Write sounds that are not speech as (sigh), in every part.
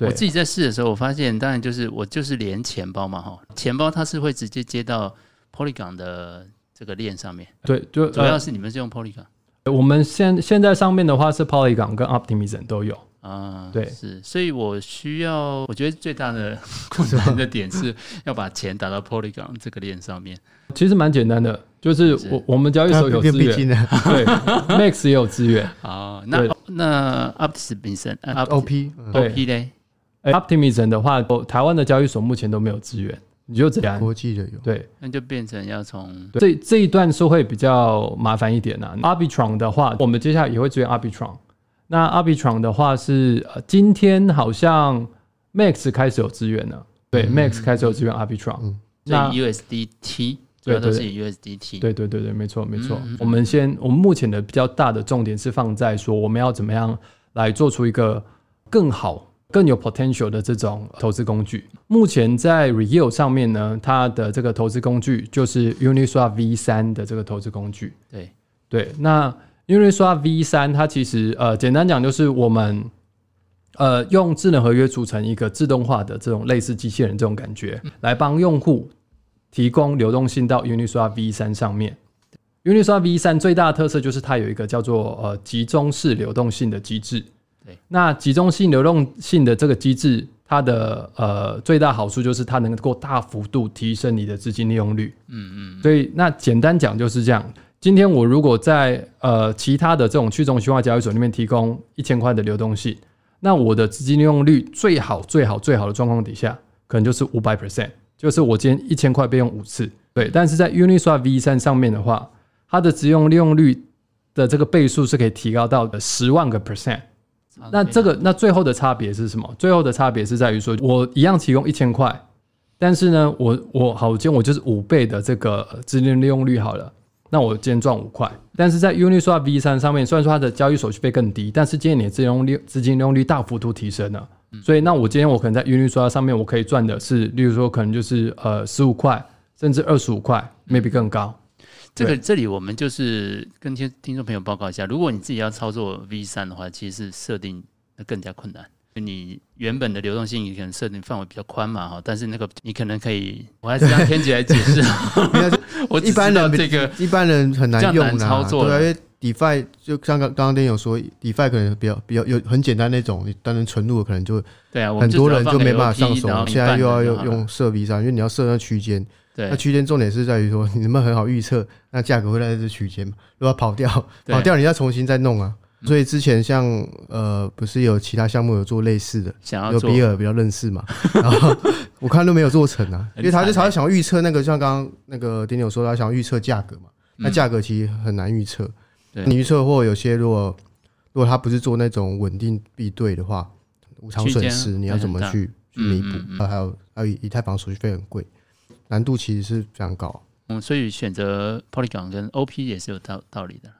我自己在试的时候，我发现当然就是我就是连钱包嘛哈，钱包它是会直接接到 Polygon 的这个链上面。对，就主要是你们是用 Polygon。我们现现在上面的话是 Polygon 跟 Optimism 都有。啊，对，是，所以我需要，我觉得最大的困难的点是要把钱打到 Polygon 这个链上面。其实蛮简单的，就是我我们交易所有资源，对，(laughs) Max 也有资源。(laughs) 啊，那那 Optimism，OP，对，OP 嘞，Optimism 的话，台湾的交易所目前都没有资源，你就只能，国际的有，对，那就变成要从这这一段是会比较麻烦一点呐。Arbitron 的话，我们接下来也会支援 Arbitron。那 Arbitron 的话是，呃，今天好像 Max 开始有资源了，对、嗯、，Max 开始有资源 Arbitron 嗯，那 USDT 主要都是以 USDT，对对对对，没错没错。我们先，我们目前的比较大的重点是放在说，我们要怎么样来做出一个更好、更有 potential 的这种投资工具。目前在 Real 上面呢，它的这个投资工具就是 Uniswap V 三的这个投资工具，对对，那。Uniswap V 三，它其实呃，简单讲就是我们呃用智能合约组成一个自动化的这种类似机器人这种感觉，来帮用户提供流动性到 Uniswap V 三上面。Uniswap V 三最大的特色就是它有一个叫做呃集中式流动性的机制。对，那集中性流动性的这个机制，它的呃最大好处就是它能够大幅度提升你的资金利用率。嗯嗯。所以那简单讲就是这样。今天我如果在呃其他的这种去中心化交易所里面提供一千块的流动性，那我的资金利用率最好最好最好的状况底下，可能就是五百 percent，就是我今天一千块被用五次。对，但是在 Uniswap V 三上面的话，它的资用利用率的这个倍数是可以提高到十万个 percent。那这个那最后的差别是什么？最后的差别是在于说我一样提供一千块，但是呢，我我好，今天我就是五倍的这个资金利用率好了。那我今天赚五块，但是在 Uniswap V3 上面，虽然说它的交易手续费更低，但是今天你的资金利用率资金利用率大幅度提升了。所以那我今天我可能在 Uniswap 上面，我可以赚的是，例如说可能就是呃十五块，甚至二十五块，maybe 更高。这个这里我们就是跟听听众朋友报告一下，如果你自己要操作 V 三的话，其实是设定那更加困难。你原本的流动性，你可能设定范围比较宽嘛哈，但是那个你可能可以，我还是让天杰来解释。(laughs) 我一般人这个一般人很难用的操作，对，啊因为 DeFi 就像刚刚刚有说，DeFi 可能比较比较有很简单那种，你单纯存入可能就对啊，很多人就没办法上手。现在又要用用设 V3，因为你要设那区间，那区间重点是在于说你能不能很好预测那价格会在这区间嘛？如果跑掉跑掉，你要重新再弄啊。所以之前像呃，不是有其他项目有做类似的，有比尔比较认识嘛，然后我看都没有做成啊，(laughs) 因为他就常常想要预测那个，像刚刚那个 Daniel 说他想要预测价格嘛，那价格其实很难预测，你预测或有些如果如果他不是做那种稳定币对的话，无偿损失你要怎么去去弥补？还有还有以太坊手续费很贵，难度其实是非常高。嗯，所以选择 Polygon 跟 OP 也是有道道理的。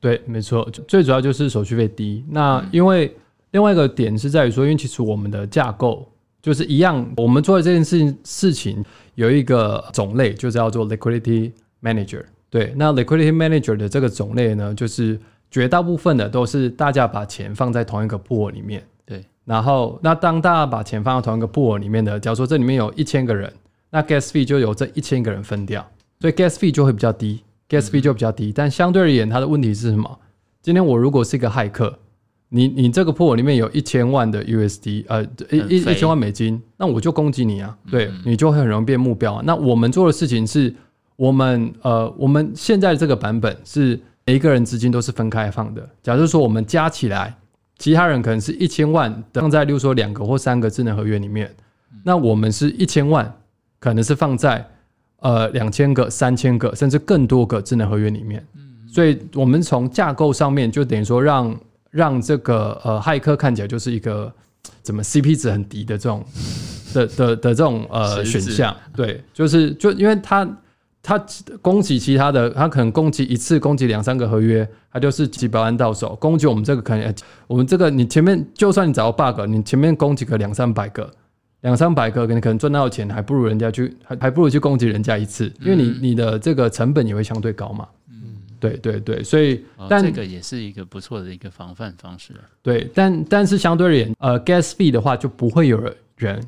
对，没错，最主要就是手续费低。那因为另外一个点是在于说，因为其实我们的架构就是一样，我们做的这件事情事情有一个种类，就叫做 Liquidity Manager。对，那 Liquidity Manager 的这个种类呢，就是绝大部分的都是大家把钱放在同一个 pool 里面。对，然后那当大家把钱放到同一个 pool 里面的，假如说这里面有一千个人，那 Gas Fee 就由这一千个人分掉，所以 Gas Fee 就会比较低。Gas fee 就比较低，但相对而言，它的问题是什么？今天我如果是一个骇客，你你这个 pool 里面有一千万的 USD，呃，一一千万美金，那我就攻击你啊，对，你就会很容易变目标啊。那我们做的事情是，我们呃，我们现在这个版本是每一个人资金都是分开放的。假如说我们加起来，其他人可能是一千万放在，例如说两个或三个智能合约里面，那我们是一千万，可能是放在。呃，两千个、三千个，甚至更多个智能合约里面，所以我们从架构上面就等于说让，让让这个呃骇客看起来就是一个怎么 CP 值很低的这种 (laughs) 的的的这种呃选项，对，就是就因为他他攻击其他的，他可能攻击一次攻击两三个合约，他就是几百万到手，攻击我们这个可能我们这个你前面就算你找到 bug，你前面攻击个两三百个。两三百个，你可能赚到钱，还不如人家去，还还不如去攻击人家一次，因为你你的这个成本也会相对高嘛。嗯，对。对对对，所以、哦、但这个也是一个不错的一个防范方式。对，但但是相对而言，呃，gas fee 的话就不会有人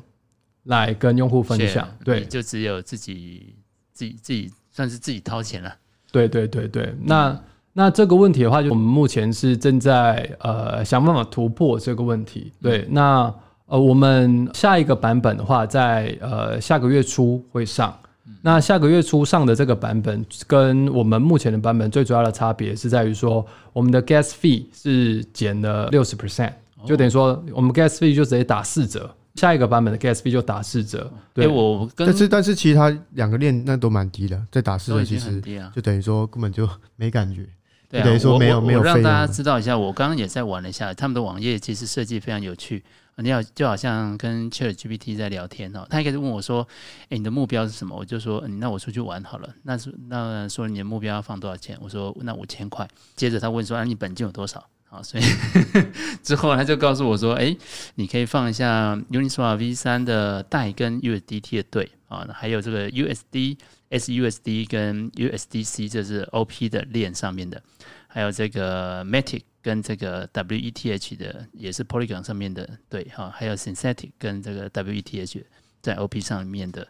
来跟用户分享，对，就只有自己自己自己算是自己掏钱了。对对对对，那、嗯、那这个问题的话，就我们目前是正在呃想办法突破这个问题。对，嗯、那呃我们下一个版本的话，在呃下个月初会上。那下个月初上的这个版本，跟我们目前的版本最主要的差别是在于说，我们的 gas fee 是减了六十 percent，就等于说我们 gas fee 就直接打四折。下一个版本的 gas fee 就打四折。对，欸、我但是但是其他两个链那都蛮低的，再打四折其实就等于说根本就没感觉。对、啊，等于说没有没有。让大家知道一下，我刚刚也在玩了一下，他们的网页其实设计非常有趣。你好，就好像跟 ChatGPT 在聊天哦。他一开始问我说：“诶，你的目标是什么？”我就说：“嗯，那我出去玩好了。”那是那说你的目标要放多少钱？我说：“那五千块。”接着他问说：“啊，你本金有多少？”好，所以 (laughs) 之后他就告诉我说：“诶，你可以放一下 Uniswap V3 的代跟 USDT 的对啊，还有这个 USD、SUSD 跟 USDC，这是 OP 的链上面的，还有这个 Matic。”跟这个 WETH 的也是 Polygon 上面的，对哈，还有 Synthetic 跟这个 WETH 在 OP 上面的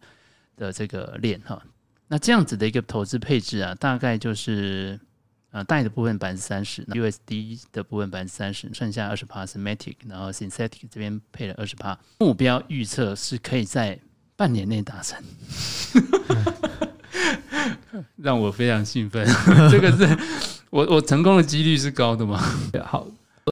的这个链哈，那这样子的一个投资配置啊，大概就是啊带的部分百分之三十，USD 的部分百分之三十，剩下二十趴是 Matic，然后 Synthetic 这边配了二十趴，目标预测是可以在半年内达成，(laughs) (laughs) 让我非常兴奋，这个是。我我成功的几率是高的吗？(laughs) 好，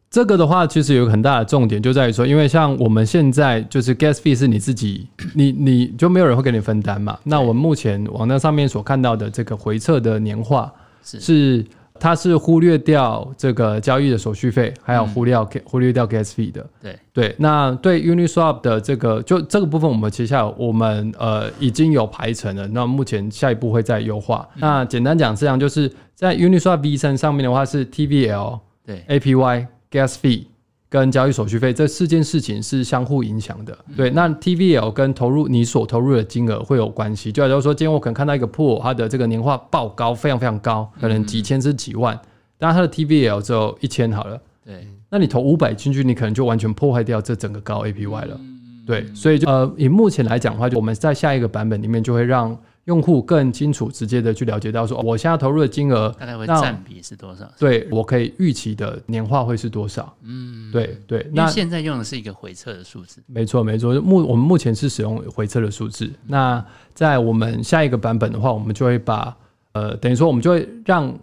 这个的话其实有很大的重点，就在于说，因为像我们现在就是 gas fee 是你自己，(clears throat) 你你就没有人会给你分担嘛。那我们目前网站上面所看到的这个回撤的年化是。是它是忽略掉这个交易的手续费，还有忽略掉、嗯、忽略掉 gas fee 的。对对，那对 Uniswap 的这个就这个部分，我们接下来我们呃已经有排程了。那目前下一步会再优化。嗯、那简单讲，这样就是在 Uniswap V 身上面的话是 TVL 对 APY gas fee。跟交易手续费这四件事情是相互影响的，对。那 TVL 跟投入你所投入的金额会有关系，就假如说今天我可能看到一个 pool，它的这个年化爆高，非常非常高，可能几千至几万，但它的 TVL 只有一千好了，对。那你投五百进去，你可能就完全破坏掉这整个高 APY 了，对。所以就呃，以目前来讲的话，就我们在下一个版本里面就会让。用户更清楚、直接的去了解到说，我现在投入的金额大概会占比是多少？对，我可以预期的年化会是多少？嗯，对对。那现在用的是一个回测的数字，没错没错。目我们目前是使用回测的数字。那在我们下一个版本的话，我们就会把呃，等于说我们就会让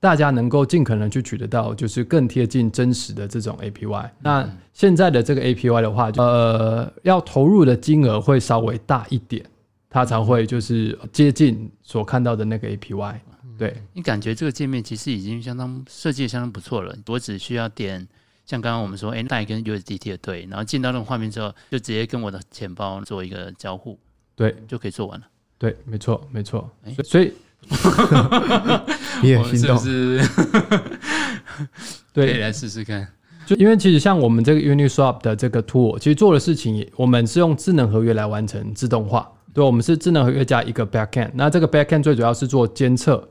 大家能够尽可能去取得到，就是更贴近真实的这种 APY。那现在的这个 APY 的话，呃，要投入的金额会稍微大一点。它才会就是接近所看到的那个 APY，对。你感觉这个界面其实已经相当设计相当不错了。我只需要点像刚刚我们说，哎，代跟 USDT 的对，然后进到那个画面之后，就直接跟我的钱包做一个交互，对，就可以做完了。对，没错，没错。所以 (laughs) 你也心动是？(laughs) 对，来试试看。就因为其实像我们这个 Uniswap 的这个 tool，其实做的事情，我们是用智能合约来完成自动化。对，我们是智能合约加一个 backend，那这个 backend 最主要是做监测，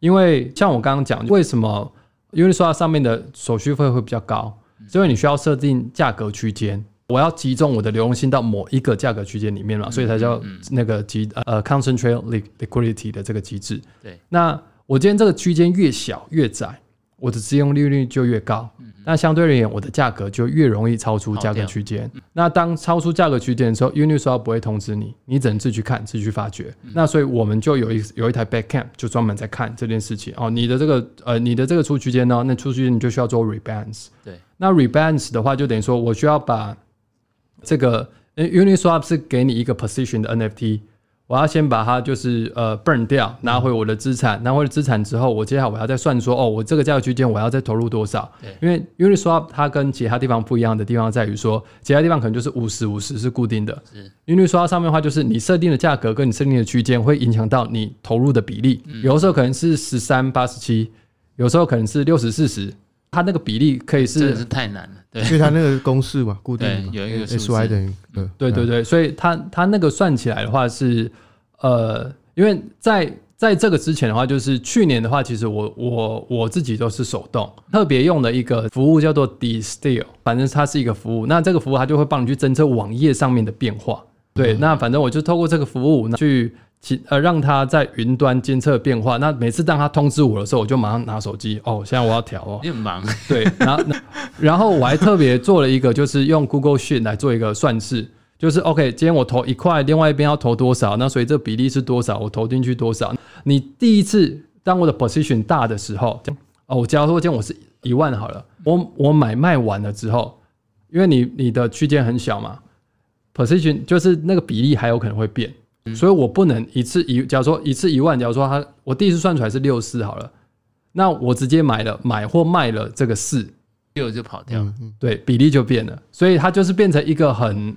因为像我刚刚讲，为什么 Uniswap 上面的手续费会比较高？因为你需要设定价格区间，我要集中我的流动性到某一个价格区间里面嘛，所以才叫那个集呃 concentrate liquidity 的这个机制。对，那我今天这个区间越小越窄，我的自用利率就越高。那相对而言，我的价格就越容易超出价格区间。那当超出价格区间的时候，Uniswap 不会通知你，你只能自己去看、自己去发掘。那所以我们就有一有一台 Backcam 就专门在看这件事情哦。你的这个呃，你的这个出区间呢，那出区间你就需要做 Rebalance。对，那 Rebalance 的话，就等于说我需要把这个 Uniswap 是给你一个 Position 的 NFT。我要先把它就是呃 burn 掉，拿回我的资产，拿回了资产之后，我接下来我要再算说，哦，我这个价格区间我要再投入多少？对，因为 Uniswap 它跟其他地方不一样的地方在于说，其他地方可能就是五十五十是固定的，是。Uniswap 上面的话就是你设定的价格跟你设定的区间会影响到你投入的比例，嗯、有的时候可能是十三八十七，有时候可能是六十四十，它那个比例可以是真的是太难了，对，因为它那个公式嘛，(laughs) 固定的有一个 SY 等于对对对，所以它它那个算起来的话是呃，因为在在这个之前的话，就是去年的话，其实我我我自己都是手动，特别用的一个服务叫做 Distill，反正它是一个服务。那这个服务它就会帮你去侦测网页上面的变化。对，那反正我就透过这个服务去其呃让它在云端监测变化。那每次当它通知我的时候，我就马上拿手机哦，现在我要调哦。你很忙。对，然后然后我还特别做了一个，就是用 Google Sheet 来做一个算式。就是 OK，今天我投一块，另外一边要投多少？那所以这比例是多少？我投进去多少？你第一次当我的 position 大的时候，哦，我假如说今天我是一万好了，我我买卖完了之后，因为你你的区间很小嘛，position 就是那个比例还有可能会变，所以我不能一次一，假如说一次一万，假如说他我第一次算出来是六四好了，那我直接买了买或卖了这个四，六就跑掉。了，对，比例就变了，所以它就是变成一个很。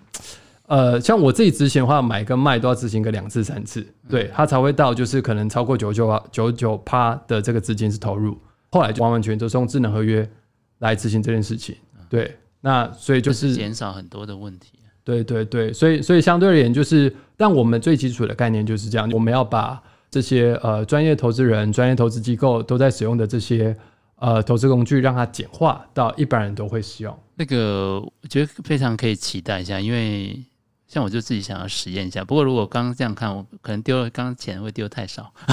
呃，像我自己执行的话，买跟卖都要执行个两次三次，对，它才会到就是可能超过九九啊九九趴的这个资金是投入，后来就完完全全都是用智能合约来执行这件事情，对，那所以就是减少很多的问题，对对对，所以所以相对而言就是，但我们最基础的概念就是这样，我们要把这些呃专业投资人、专业投资机构都在使用的这些呃投资工具，让它简化到一般人都会使用。那个我觉得非常可以期待一下，因为。像我就自己想要实验一下，不过如果刚刚这样看，我可能丢了刚刚钱会丢太少，(laughs)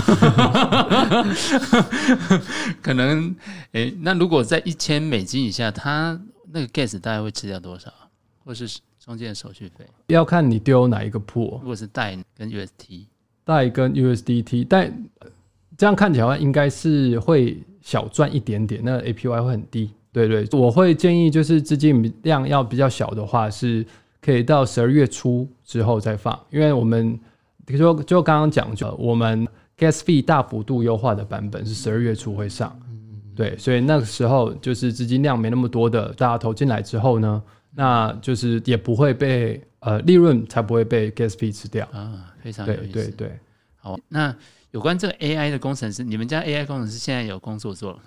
可能诶、那如果在一千美金以下，它那个 gas 大概会吃掉多少，或是中间的手续费？要看你丢哪一个 pool。如果是贷跟 UST，代跟 USDT，但这样看起来应该是会小赚一点点，那 APY 会很低。对对，我会建议就是资金量要比较小的话是。可以到十二月初之后再放，因为我们比如说就刚刚讲，就我们 gas fee 大幅度优化的版本是十二月初会上，对，所以那个时候就是资金量没那么多的，大家投进来之后呢，那就是也不会被呃利润才不会被 gas fee 吃掉啊，非常有意思。对对对，好，那有关这个 AI 的工程师，你们家 AI 工程师现在有工作做了？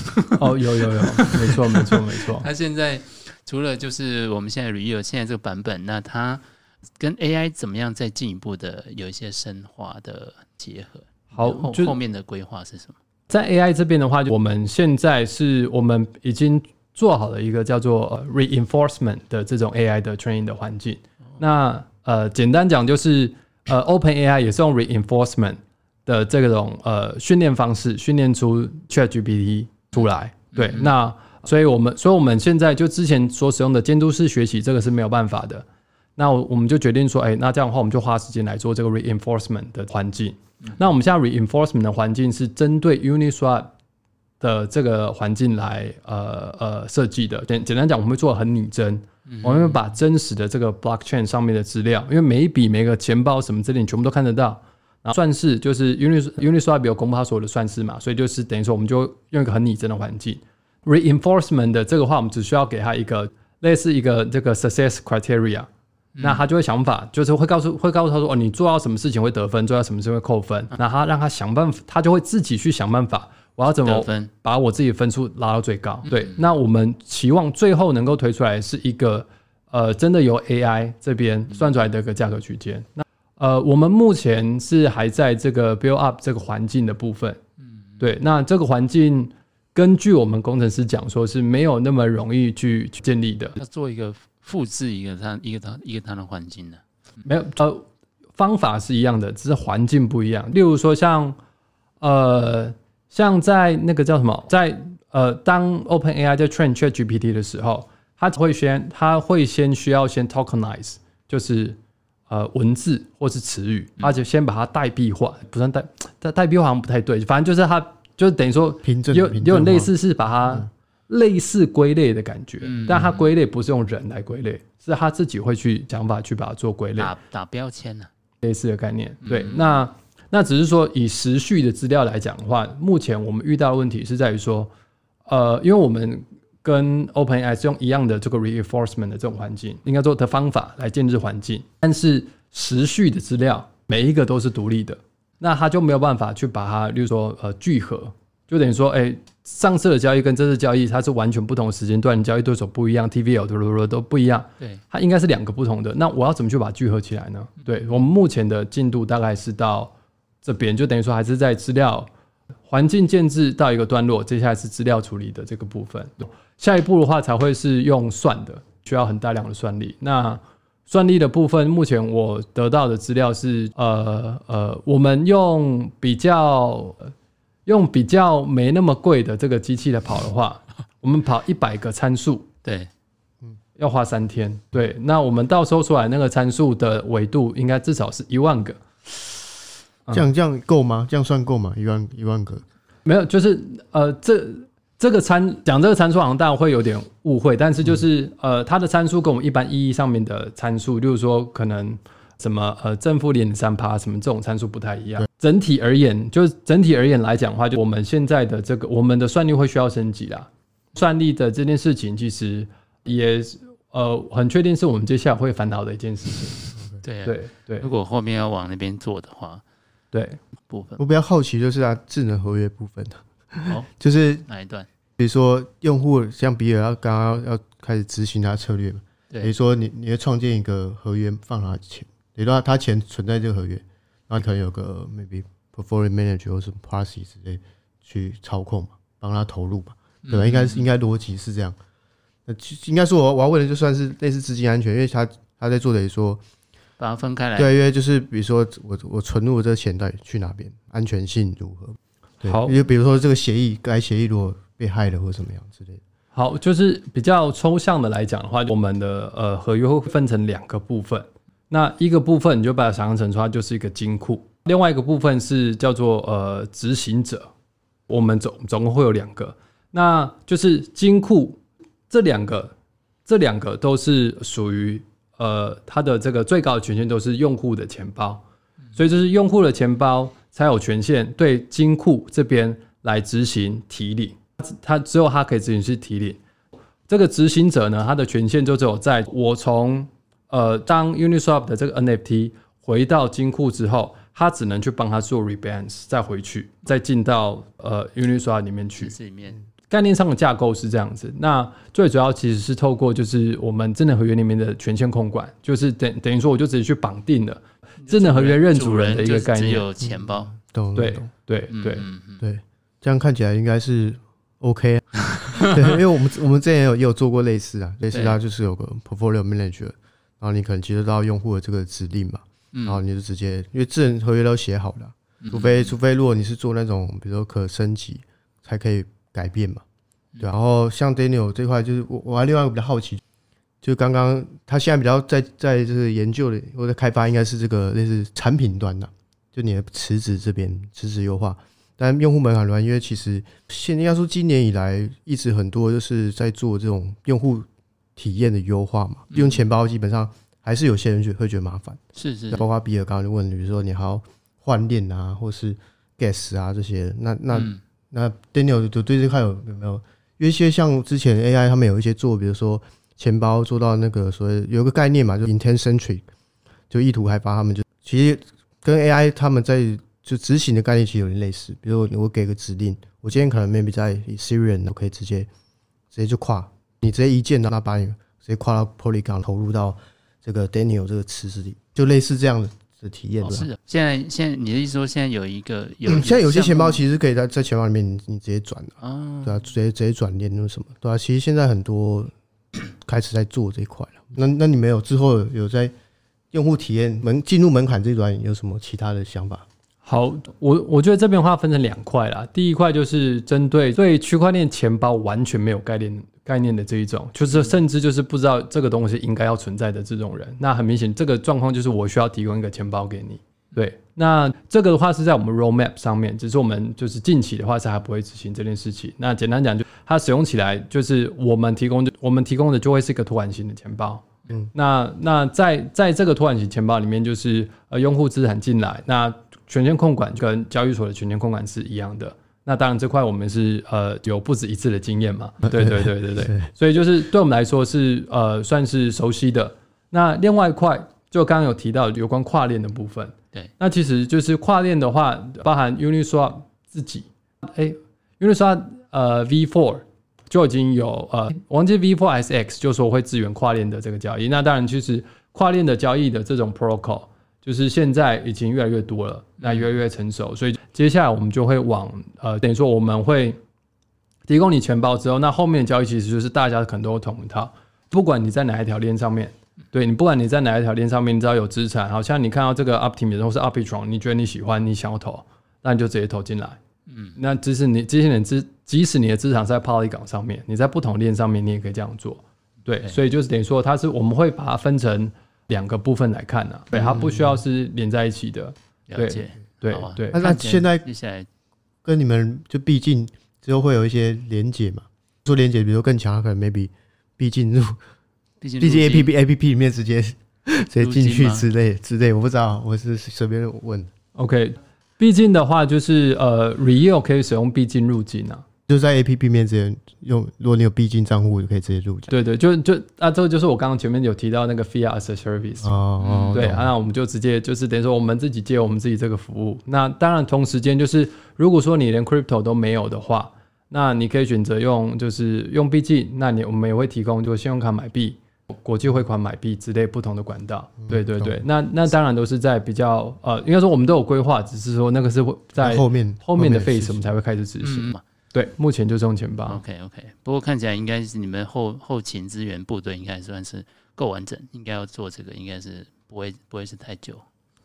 (laughs) 哦，有有有，没错没错没错，(laughs) 他现在。除了就是我们现在 review 现在这个版本，那他跟 AI 怎么样再进一步的有一些深化的结合？好，后后面的规划是什么？在 AI 这边的话，我们现在是我们已经做好了一个叫做 reinforcement 的这种 AI 的 training 的环境。哦、那呃，简单讲就是呃，OpenAI 也是用 reinforcement 的这种呃训练方式训练出 ChatGPT 出来。嗯、对，嗯、那。所以我们，所以我们现在就之前所使用的监督式学习，这个是没有办法的。那我们就决定说，哎，那这样的话，我们就花时间来做这个 reinforcement 的环境。那我们现在 reinforcement 的环境是针对 Uniswap 的这个环境来呃呃设计的。简简单讲，我们会做的很拟真，我们会把真实的这个 blockchain 上面的资料，因为每一笔每个钱包什么之类，你全部都看得到。然后算式就是 Unis Uniswap 有公布它所有的算式嘛，所以就是等于说，我们就用一个很拟真的环境。Reinforcement 的这个话，我们只需要给他一个类似一个这个 success criteria，那他就会想法，就是会告诉会告诉他说，哦，你做到什么事情会得分，做到什么事情会扣分，那他让他想办法，他就会自己去想办法，我要怎么把我自己的分数拉到最高。对，那我们期望最后能够推出来是一个呃，真的由 AI 这边算出来的一个价格区间。那呃，我们目前是还在这个 build up 这个环境的部分，对，那这个环境。根据我们工程师讲，说是没有那么容易去去建立的。要做一个复制一个它一个它一个它的环境呢？没有呃，方法是一样的，只是环境不一样。例如说像呃像在那个叫什么，在呃当 OpenAI 在 train ChatGPT 的时候，它会先它会先需要先 tokenize，就是呃文字或是词语，而且先把它代币化，不算代代代币化好像不太对，反正就是它。就是等于说有有点类似是把它类似归类的感觉，但它归类不是用人来归类，是它自己会去想法去把它做归类，打打标签呢，类似的概念。对，那那只是说以时序的资料来讲的话，目前我们遇到的问题是在于说，呃，因为我们跟 OpenAI 是用一样的这个 reinforcement 的这种环境，应该做的方法来建置环境，但是时序的资料每一个都是独立的。那它就没有办法去把它，例如说呃聚合，就等于说，哎、欸，上次的交易跟这次交易它是完全不同的时间段，交易对手不一样，TVL 都都不一样，对，它应该是两个不同的。那我要怎么去把它聚合起来呢？对，我们目前的进度大概是到这边，就等于说还是在资料环境建置到一个段落，接下来是资料处理的这个部分。下一步的话才会是用算的，需要很大量的算力。那算力的部分，目前我得到的资料是，呃呃，我们用比较用比较没那么贵的这个机器来跑的话，我们跑一百个参数，对，嗯，要花三天。对，那我们到时候出来那个参数的维度，应该至少是一万个。这样这样够吗？这样算够吗？一万一万个？没有，就是呃，这这个参讲这个参数好像大家会有点误会，但是就是、嗯、呃，它的参数跟我们一般意义上面的参数，例如说可能什么呃正负零点三趴什么这种参数不太一样。整体而言，就是整体而言来讲的话，就我们现在的这个我们的算力会需要升级啦。算力的这件事情，其实也呃很确定是我们接下来会烦恼的一件事情。对、啊、对对，如果后面要往那边做的话。对部分，我比较好奇就是啊，智能合约部分的，哦，(laughs) 就是哪一段？比如说用户像比尔要刚刚要开始执行他策略嘛，对，比如说你你要创建一个合约放他钱，比如说他钱存在这个合约，然后可能有个 maybe portfolio manager 或是 policy 之类去操控嘛，帮他投入嘛，对吧？应该是应该逻辑是这样。那应该说我我要问的就算是类似资金安全，因为他他在做的也说。把它分开来。对，因为就是比如说我我存入的这个钱到底去哪边，安全性如何？好，因为比如说这个协议，该协议如果被害了或怎么样之类的。好，就是比较抽象的来讲的话，我们的呃合约会分成两个部分。那一个部分你就把它想象成说它就是一个金库，另外一个部分是叫做呃执行者。我们总总共会有两个，那就是金库这两个，这两个都是属于。呃，它的这个最高的权限都是用户的钱包，所以就是用户的钱包才有权限对金库这边来执行提领，它只有它可以执行是提领。这个执行者呢，他的权限就只有在我从呃当 Uniswap 的这个 NFT 回到金库之后，他只能去帮他做 rebalance，再回去再进到呃 Uniswap 里面去。里面。概念上的架构是这样子，那最主要其实是透过就是我们智能合约里面的权限控管，就是等等于说我就直接去绑定了智能合约认主人的一个概念，只有钱包，懂对对对。对，这样看起来应该是 OK，(laughs) 对，因为我们我们之前也有也有做过类似啊，类似它就是有个 portfolio manager，然后你可能接收到用户的这个指令嘛，然后你就直接因为智能合约都写好了，除非除非如果你是做那种比如说可升级才可以。改变嘛，对。然后像 Daniel 这块，就是我我还另外一个比较好奇，就刚刚他现在比较在在这个研究的或者开发，应该是这个类似产品端的，就你的池子这边池子优化。但用户门槛端，因为其实现应该说今年以来一直很多就是在做这种用户体验的优化嘛。用钱包基本上还是有些人觉会觉得麻烦，是是。包括比尔刚刚就问，比如说你还要换链啊，或是 gas 啊这些，那那。那 Daniel 就对这块有有没有？因为一些像之前 AI 他们有一些做，比如说钱包做到那个所谓有个概念嘛，就 intent centric，就意图开发，他们就其实跟 AI 他们在就执行的概念其实有点类似。比如我给个指令，我今天可能 maybe 在 Ethereum 我可以直接直接就跨，你直接一键让它把你直接跨到 Polygon 投入到这个 Daniel 这个池子里，就类似这样的。的体验、哦、是的，现在现在你的意思说，现在有一个有，现在有些钱包其实可以在在钱包里面你你直接转的啊，对啊，直接直接转链那什么，对啊，其实现在很多开始在做这一块了。那那你没有之后有在用户体验门进入门槛这一段有什么其他的想法？好，我我觉得这边的话分成两块啦。第一块就是针对对区块链钱包完全没有概念。概念的这一种，就是甚至就是不知道这个东西应该要存在的这种人，那很明显，这个状况就是我需要提供一个钱包给你。对，那这个的话是在我们 roadmap 上面，只是我们就是近期的话是还不会执行这件事情。那简单讲，就它使用起来就是我们提供的，我们提供的就会是一个托管型的钱包。嗯，那那在在这个托管型钱包里面，就是呃用户资产进来，那权限控管跟交易所的权限控管是一样的。那当然，这块我们是呃有不止一次的经验嘛，(laughs) 对对对对对，所以就是对我们来说是呃算是熟悉的。那另外一块就刚刚有提到有关跨链的部分，对，那其实就是跨链的话，包含 Uniswap 自己，哎，Uniswap 呃 V4 就已经有呃，忘记 V4 SX 就说会支援跨链的这个交易。那当然，其实跨链的交易的这种 protocol。就是现在已经越来越多了，那越来越成熟，所以接下来我们就会往呃，等于说我们会提供你钱包之后，那后面的交易其实就是大家可能都同一套，不管你在哪一条链上面，对你不管你在哪一条链上面，你只要有资产，好像你看到这个 Optimism 或是 Arbitrum，你觉得你喜欢，你想要投，那你就直接投进来。嗯，那即使你这些人资，即使你的资产在 Polygon 上面，你在不同链上面，你也可以这样做。对，所以就是等于说，它是我们会把它分成两个部分来看呢、啊。对，它不需要是连在一起的。了解，对对。那现在跟你们就毕竟之后会有一些连接嘛？做连接，比如说更强，可能 maybe 毕竟入，毕竟 A P P A P P 里面直接直接进去之类之类，我不知道，我是随便问。OK。毕竟的话，就是呃，Real 可以使用毕竟入金啊，就在 A P P 面直接用，如果你有币金账户，就可以直接入金。对对，就就啊，这个就是我刚刚前面有提到那个 Fiat as a Service 哦，哦对，啊，那我们就直接就是等于说我们自己借我们自己这个服务。那当然同时间就是，如果说你连 Crypto 都没有的话，那你可以选择用就是用币金，那你我们也会提供就信用卡买币。国际汇款买币之类不同的管道，对对对，那那当然都是在比较呃，应该说我们都有规划，只是说那个是会在后面后面的 phase 我们才会开始执行嘛。对，目前就是用钱包。OK OK，不过看起来应该是你们后后勤支援部队应该算是够完整，应该要做这个应该是不会不会是太久。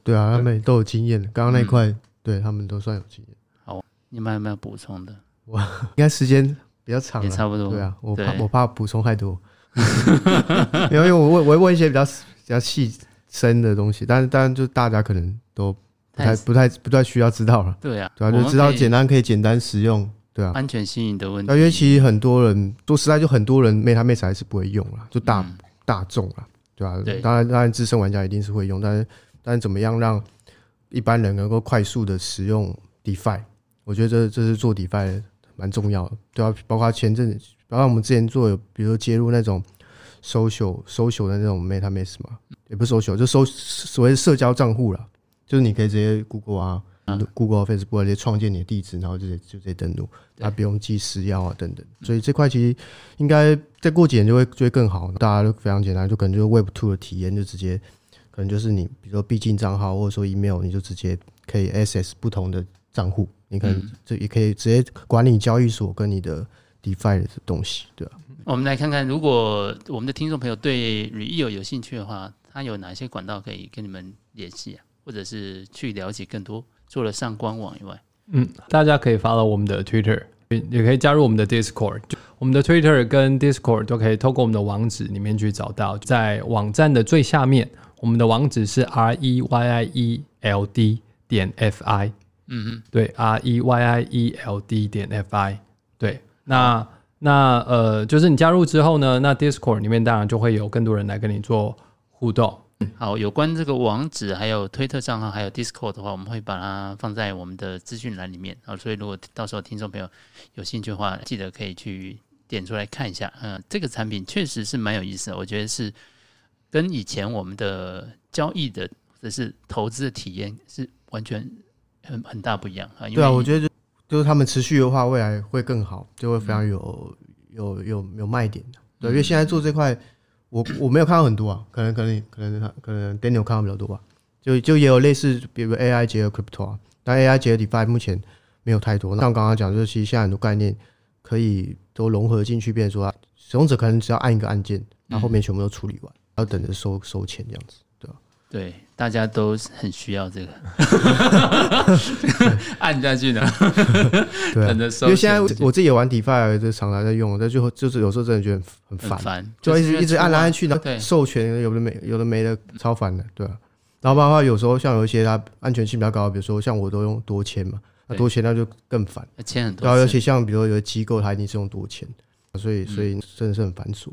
对啊，他们都有经验，刚刚那块对他们都算有经验。好，你们有没有补充的？我应该时间比较长，也差不多。对啊，我怕我怕补充太多。(laughs) 因为我问，我会问一些比较比较细深的东西，但是当然就大家可能都不太不太不太需要知道了。对啊，对啊，就知道简单可以简单使用，对啊。安全性的问题，因为其实很多人说实在，就很多人 MetaMask 还是不会用了，就大、嗯、大众了，对吧、啊？当然当然资深玩家一定是会用，但是但是怎么样让一般人能够快速的使用 DeFi，我觉得这这是做 DeFi 蛮重要的，对啊，包括前阵子。然后我们之前做有，比如说接入那种 social social 的那种 MetaMask 嘛，也不是 social，就搜所谓社交账户啦，就是你可以直接 Google 啊、嗯、Google、Facebook 直接创建你的地址，然后就直接就直接登录，它不用寄私钥啊等等。所以这块其实应该再过几年就会就会更好，大家都非常简单，就可能就是 Web Two 的体验，就直接可能就是你比如说毕竟账号或者说 email，你就直接可以 access 不同的账户，你可能这也可以直接管理交易所跟你的。DeFi 的东西，对吧？我们来看看，如果我们的听众朋友对 Real 有兴趣的话，他有哪些管道可以跟你们联系啊？或者是去了解更多？除了上官网以外，嗯，大家可以 follow 我们的 Twitter，也可以加入我们的 Discord。我们的 Twitter 跟 Discord 都可以透过我们的网址里面去找到，在网站的最下面，我们的网址是 R E Y I E L D 点 F I。嗯嗯，对，R E Y I E L D 点 F I，对。那那呃，就是你加入之后呢，那 Discord 里面当然就会有更多人来跟你做互动。好，有关这个网址、还有推特账号、还有 Discord 的话，我们会把它放在我们的资讯栏里面啊。所以如果到时候听众朋友有兴趣的话，记得可以去点出来看一下。嗯，这个产品确实是蛮有意思的，我觉得是跟以前我们的交易的或者是投资的体验是完全很很大不一样啊。对啊，我觉得。就是他们持续的话，未来会更好，就会非常有有有有卖点的。对，因为现在做这块，我我没有看到很多啊，可能可能可能可能 Daniel 看到比较多吧。就就也有类似，比如 AI 结合 Crypto 啊，但 AI 结合 DeFi 目前没有太多。那像刚刚讲，就是其实现在很多概念可以都融合进去，变成说啊，使用者可能只要按一个按键，然后后面全部都处理完，要等着收收钱这样子。对，大家都很需要这个，(laughs) 按下去呢。对，(laughs) 因为现在我自己也玩 DeFi，就常常在用，但最后就是有时候真的觉得很烦，烦，就一直一直按来按去，然后授权有的没有的没的，超烦的，对。然后包括有时候像有一些它安全性比较高，比如说像我都用多签嘛，那多签那就更烦，签很多。然后尤其像比如说有的机构，它一定是用多签，所以所以真的是很繁琐。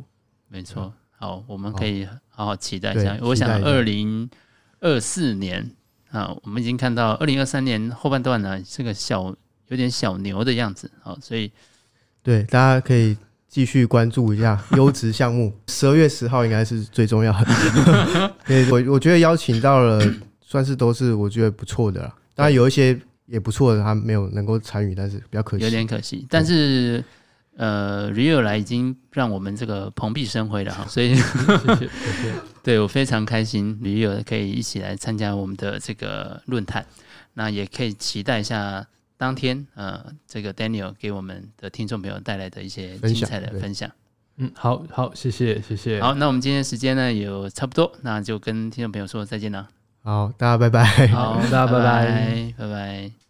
没错。好，我们可以好好期待一下。我想，二零二四年啊，我们已经看到二零二三年后半段呢，是个小有点小牛的样子。好，所以对大家可以继续关注一下 (laughs) 优质项目。十二月十号应该是最重要的。(laughs) 我我觉得邀请到了，算是都是我觉得不错的了。当然有一些也不错的，他没有能够参与，但是比较可惜，有点可惜。但是。呃，Rio 来已经让我们这个蓬荜生辉了哈，(laughs) 所以 (laughs) 对我非常开心，Rio 可以一起来参加我们的这个论坛，那也可以期待一下当天呃，这个 Daniel 给我们的听众朋友带来的一些精彩的分享。嗯，好好，谢谢，谢谢。好，那我们今天时间呢也差不多，那就跟听众朋友说再见了。好，大家拜拜。好，(laughs) 大家拜拜，拜拜。拜拜。